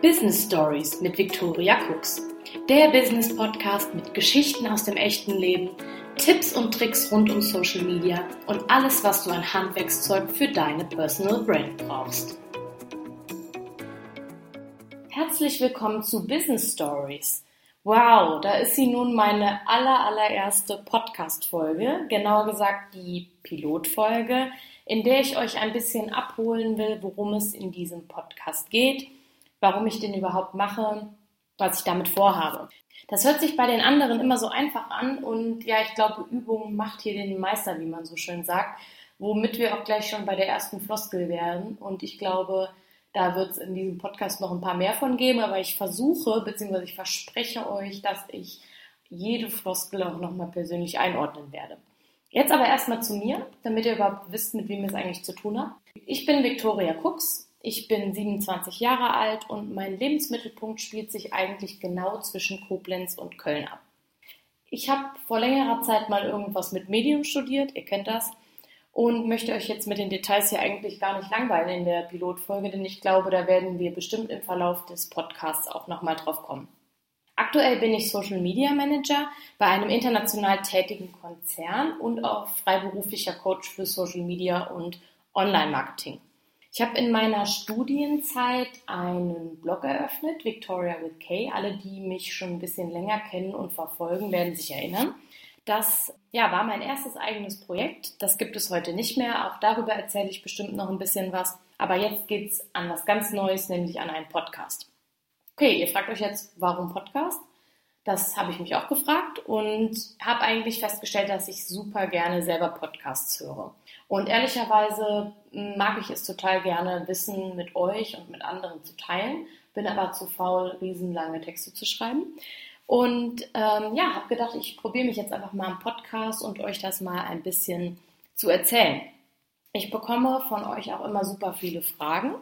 Business Stories mit Victoria Cooks. Der Business Podcast mit Geschichten aus dem echten Leben, Tipps und Tricks rund um Social Media und alles, was du an Handwerkszeug für deine Personal Brand brauchst. Herzlich willkommen zu Business Stories. Wow, da ist sie nun meine aller, allererste Podcast-Folge, genauer gesagt die Pilotfolge, in der ich euch ein bisschen abholen will, worum es in diesem Podcast geht warum ich den überhaupt mache, was ich damit vorhabe. Das hört sich bei den anderen immer so einfach an und ja, ich glaube, Übung macht hier den Meister, wie man so schön sagt, womit wir auch gleich schon bei der ersten Floskel werden. Und ich glaube, da wird es in diesem Podcast noch ein paar mehr von geben, aber ich versuche, beziehungsweise ich verspreche euch, dass ich jede Floskel auch nochmal persönlich einordnen werde. Jetzt aber erstmal zu mir, damit ihr überhaupt wisst, mit wem ihr es eigentlich zu tun habt. Ich bin Victoria Cooks, ich bin 27 Jahre alt und mein Lebensmittelpunkt spielt sich eigentlich genau zwischen Koblenz und Köln ab. Ich habe vor längerer Zeit mal irgendwas mit Medium studiert, ihr kennt das, und möchte euch jetzt mit den Details hier eigentlich gar nicht langweilen in der Pilotfolge, denn ich glaube, da werden wir bestimmt im Verlauf des Podcasts auch nochmal drauf kommen. Aktuell bin ich Social Media Manager bei einem international tätigen Konzern und auch freiberuflicher Coach für Social Media und Online Marketing. Ich habe in meiner Studienzeit einen Blog eröffnet, Victoria with K. Alle, die mich schon ein bisschen länger kennen und verfolgen, werden sich erinnern. Das ja, war mein erstes eigenes Projekt. Das gibt es heute nicht mehr. Auch darüber erzähle ich bestimmt noch ein bisschen was. Aber jetzt geht es an was ganz Neues, nämlich an einen Podcast. Okay, ihr fragt euch jetzt, warum Podcast? Das habe ich mich auch gefragt und habe eigentlich festgestellt, dass ich super gerne selber Podcasts höre. Und ehrlicherweise mag ich es total gerne, Wissen mit euch und mit anderen zu teilen, bin aber zu faul, riesenlange Texte zu schreiben. Und ähm, ja, habe gedacht, ich probiere mich jetzt einfach mal am Podcast und euch das mal ein bisschen zu erzählen. Ich bekomme von euch auch immer super viele Fragen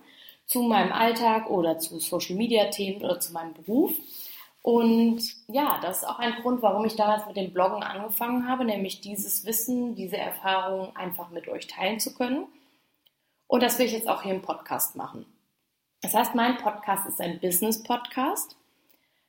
zu meinem Alltag oder zu Social-Media-Themen oder zu meinem Beruf. Und ja, das ist auch ein Grund, warum ich damals mit dem Bloggen angefangen habe, nämlich dieses Wissen, diese Erfahrung einfach mit euch teilen zu können. Und das will ich jetzt auch hier im Podcast machen. Das heißt, mein Podcast ist ein Business-Podcast.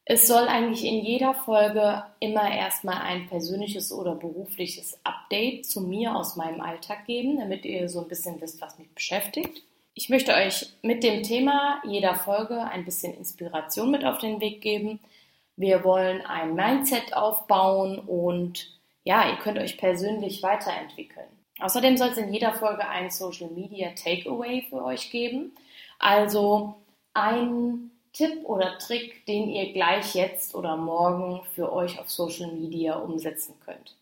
Es soll eigentlich in jeder Folge immer erstmal ein persönliches oder berufliches Update zu mir aus meinem Alltag geben, damit ihr so ein bisschen wisst, was mich beschäftigt. Ich möchte euch mit dem Thema jeder Folge ein bisschen Inspiration mit auf den Weg geben, wir wollen ein Mindset aufbauen und ja, ihr könnt euch persönlich weiterentwickeln. Außerdem soll es in jeder Folge ein Social Media Takeaway für euch geben. Also ein Tipp oder Trick, den ihr gleich jetzt oder morgen für euch auf Social Media umsetzen könnt.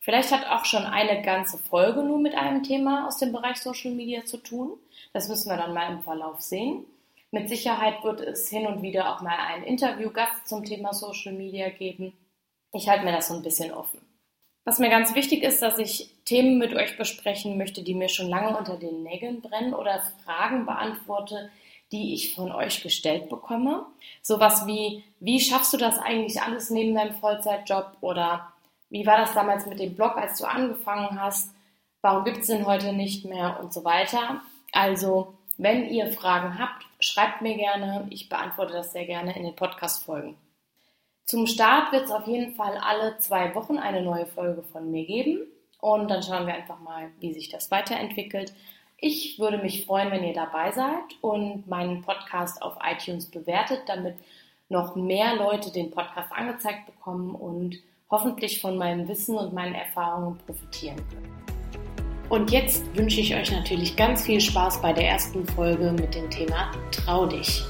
Vielleicht hat auch schon eine ganze Folge nur mit einem Thema aus dem Bereich Social Media zu tun. Das müssen wir dann mal im Verlauf sehen. Mit Sicherheit wird es hin und wieder auch mal einen Interviewgast zum Thema Social Media geben. Ich halte mir das so ein bisschen offen. Was mir ganz wichtig ist, dass ich Themen mit euch besprechen möchte, die mir schon lange unter den Nägeln brennen oder Fragen beantworte, die ich von euch gestellt bekomme. Sowas wie, wie schaffst du das eigentlich alles neben deinem Vollzeitjob? Oder wie war das damals mit dem Blog, als du angefangen hast? Warum gibt es den heute nicht mehr? Und so weiter. Also, wenn ihr Fragen habt, schreibt mir gerne. Ich beantworte das sehr gerne in den Podcast-Folgen. Zum Start wird es auf jeden Fall alle zwei Wochen eine neue Folge von mir geben. Und dann schauen wir einfach mal, wie sich das weiterentwickelt. Ich würde mich freuen, wenn ihr dabei seid und meinen Podcast auf iTunes bewertet, damit noch mehr Leute den Podcast angezeigt bekommen und hoffentlich von meinem Wissen und meinen Erfahrungen profitieren können. Und jetzt wünsche ich euch natürlich ganz viel Spaß bei der ersten Folge mit dem Thema Trau dich.